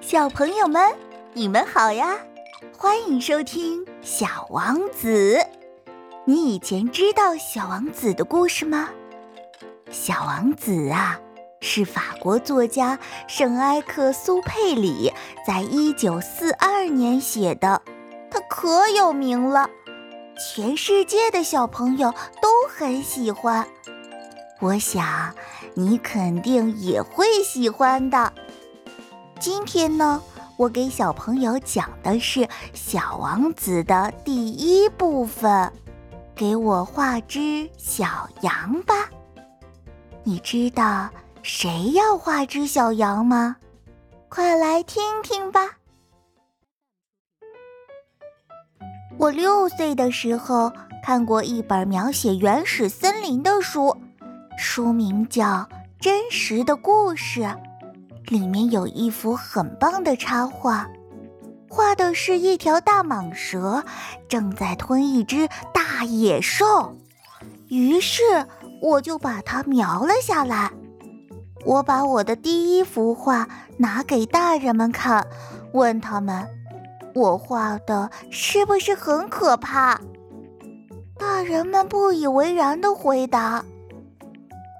小朋友们，你们好呀！欢迎收听《小王子》。你以前知道小王子的故事吗？小王子啊，是法国作家圣埃克苏佩里在一九四二年写的，他可有名了，全世界的小朋友都很喜欢。我想你肯定也会喜欢的。今天呢，我给小朋友讲的是《小王子》的第一部分。给我画只小羊吧。你知道谁要画只小羊吗？快来听听吧。我六岁的时候看过一本描写原始森林的书，书名叫《真实的故事》。里面有一幅很棒的插画，画的是一条大蟒蛇正在吞一只大野兽。于是我就把它描了下来。我把我的第一幅画拿给大人们看，问他们：“我画的是不是很可怕？”大人们不以为然的回答：“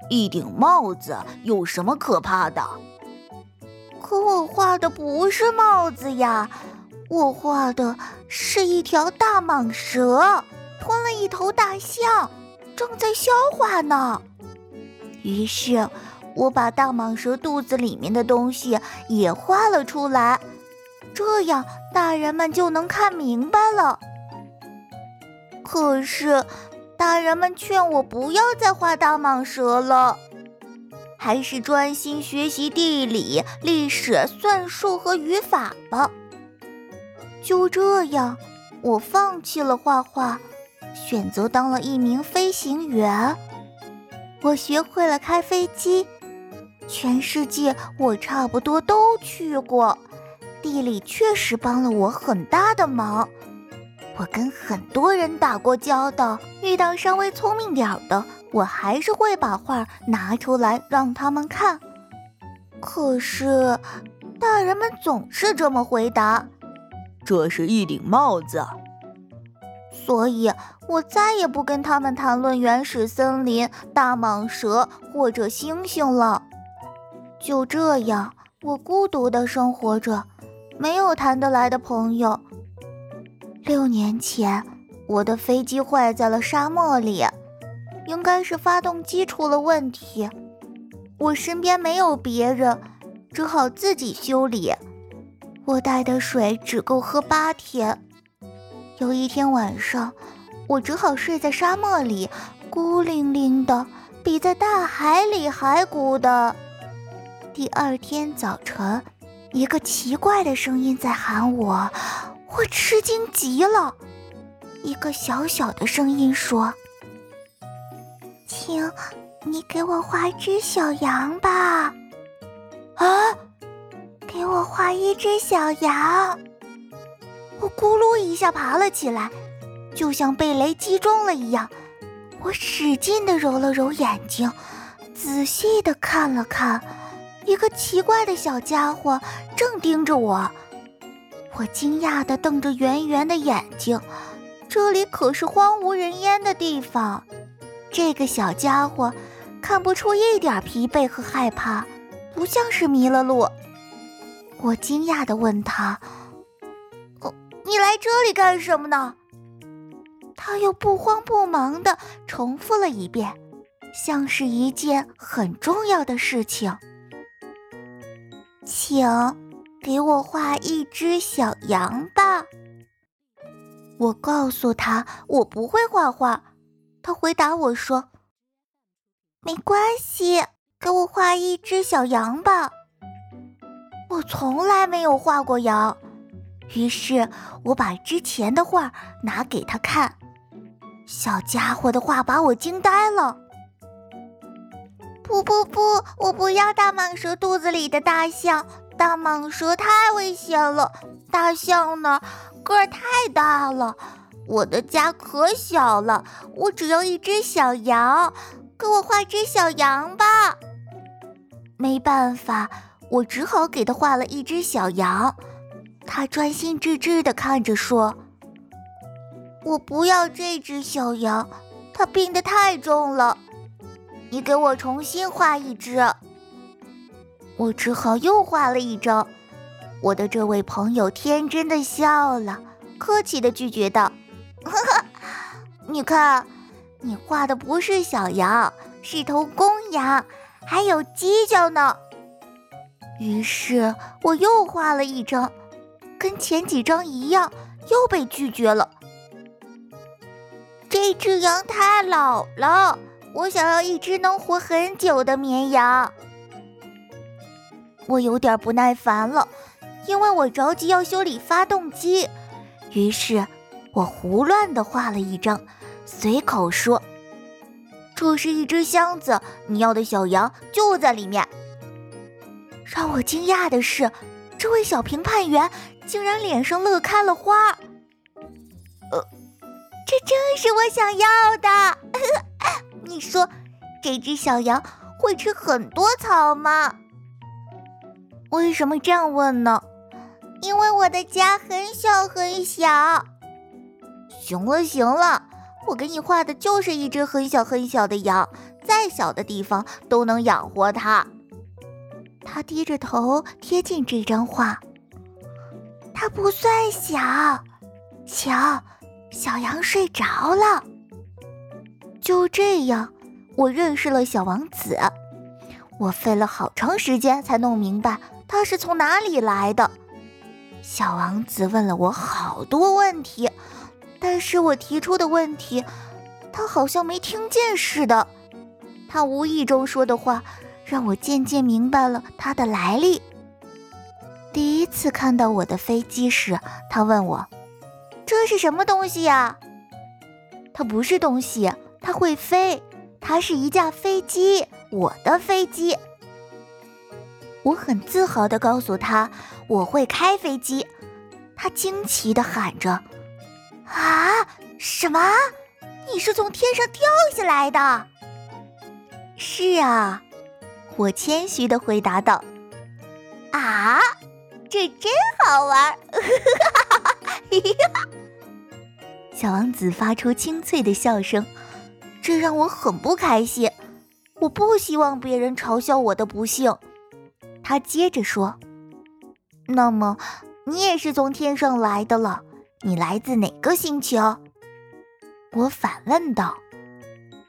一顶帽子有什么可怕的？”可我画的不是帽子呀，我画的是一条大蟒蛇吞了一头大象，正在消化呢。于是，我把大蟒蛇肚子里面的东西也画了出来，这样大人们就能看明白了。可是，大人们劝我不要再画大蟒蛇了。还是专心学习地理、历史、算术和语法吧。就这样，我放弃了画画，选择当了一名飞行员。我学会了开飞机，全世界我差不多都去过。地理确实帮了我很大的忙。我跟很多人打过交道，遇到稍微聪明点儿的。我还是会把画拿出来让他们看，可是大人们总是这么回答：“这是一顶帽子。”所以我再也不跟他们谈论原始森林、大蟒蛇或者星星了。就这样，我孤独的生活着，没有谈得来的朋友。六年前，我的飞机坏在了沙漠里。应该是发动机出了问题，我身边没有别人，只好自己修理。我带的水只够喝八天。有一天晚上，我只好睡在沙漠里，孤零零的，比在大海里还孤的。第二天早晨，一个奇怪的声音在喊我，我吃惊极了。一个小小的声音说。请你给我画只小羊吧。啊，给我画一只小羊！我咕噜一下爬了起来，就像被雷击中了一样。我使劲的揉了揉眼睛，仔细的看了看，一个奇怪的小家伙正盯着我。我惊讶的瞪着圆圆的眼睛，这里可是荒无人烟的地方。这个小家伙看不出一点疲惫和害怕，不像是迷了路。我惊讶地问他：“哦，你来这里干什么呢？”他又不慌不忙地重复了一遍，像是一件很重要的事情。请给我画一只小羊吧。我告诉他我不会画画。他回答我说：“没关系，给我画一只小羊吧。”我从来没有画过羊，于是我把之前的画拿给他看。小家伙的画把我惊呆了。不不不，我不要大蟒蛇肚子里的大象，大蟒蛇太危险了。大象呢，个儿太大了。我的家可小了，我只要一只小羊，给我画只小羊吧。没办法，我只好给他画了一只小羊。他专心致志地看着，说：“我不要这只小羊，它病得太重了。你给我重新画一只。”我只好又画了一张。我的这位朋友天真的笑了，客气的拒绝道：“呵呵，你看，你画的不是小羊，是头公羊，还有犄角呢。”于是我又画了一张。跟前几张一样，又被拒绝了。这只羊太老了，我想要一只能活很久的绵羊。我有点不耐烦了，因为我着急要修理发动机。于是，我胡乱的画了一张，随口说：“这是一只箱子，你要的小羊就在里面。”让我惊讶的是，这位小评判员。竟然脸上乐开了花，呃，这正是我想要的。你说，这只小羊会吃很多草吗？为什么这样问呢？因为我的家很小很小。行了行了，我给你画的就是一只很小很小的羊，再小的地方都能养活它。他低着头贴近这张画。它不算小，瞧，小羊睡着了。就这样，我认识了小王子。我费了好长时间才弄明白他是从哪里来的。小王子问了我好多问题，但是我提出的问题，他好像没听见似的。他无意中说的话，让我渐渐明白了他的来历。第一次看到我的飞机时，他问我：“这是什么东西呀？”它不是东西，它会飞，它是一架飞机，我的飞机。我很自豪地告诉他：“我会开飞机。”他惊奇地喊着：“啊，什么？你是从天上掉下来的？”“是啊。”我谦虚的回答道。“啊？”这真好玩！小王子发出清脆的笑声，这让我很不开心。我不希望别人嘲笑我的不幸。他接着说：“那么，你也是从天上来的了？你来自哪个星球？”我反问道：“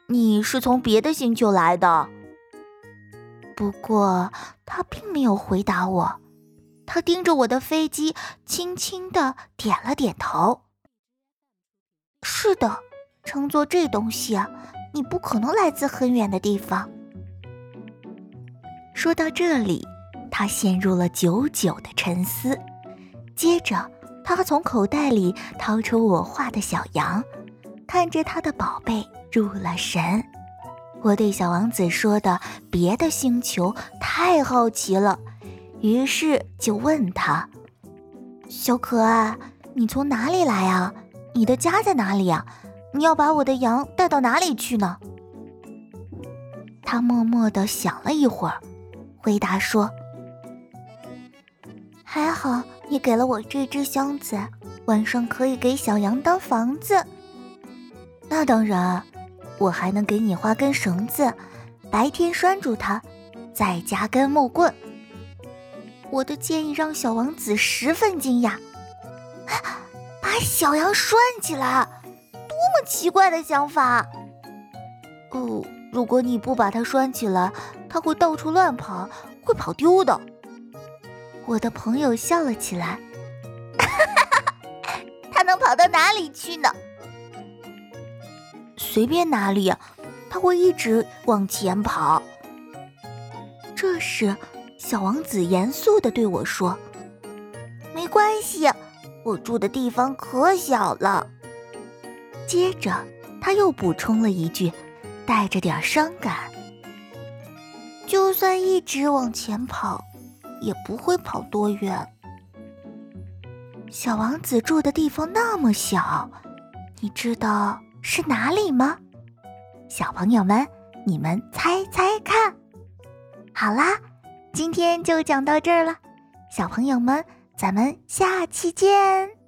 你是从别的星球来的？”不过，他并没有回答我。他盯着我的飞机，轻轻的点了点头。是的，乘坐这东西，你不可能来自很远的地方。说到这里，他陷入了久久的沉思。接着，他从口袋里掏出我画的小羊，看着他的宝贝入了神。我对小王子说的别的星球太好奇了。于是就问他：“小可爱，你从哪里来啊？你的家在哪里啊？你要把我的羊带到哪里去呢？”他默默地想了一会儿，回答说：“还好你给了我这只箱子，晚上可以给小羊当房子。那当然，我还能给你画根绳子，白天拴住它，再加根木棍。”我的建议让小王子十分惊讶，把小羊拴起来，多么奇怪的想法！哦，如果你不把它拴起来，它会到处乱跑，会跑丢的。我的朋友笑了起来，他能跑到哪里去呢？随便哪里，他会一直往前跑。这时。小王子严肃地对我说：“没关系，我住的地方可小了。”接着他又补充了一句，带着点伤感：“就算一直往前跑，也不会跑多远。”小王子住的地方那么小，你知道是哪里吗？小朋友们，你们猜猜看。好啦。今天就讲到这儿了，小朋友们，咱们下期见。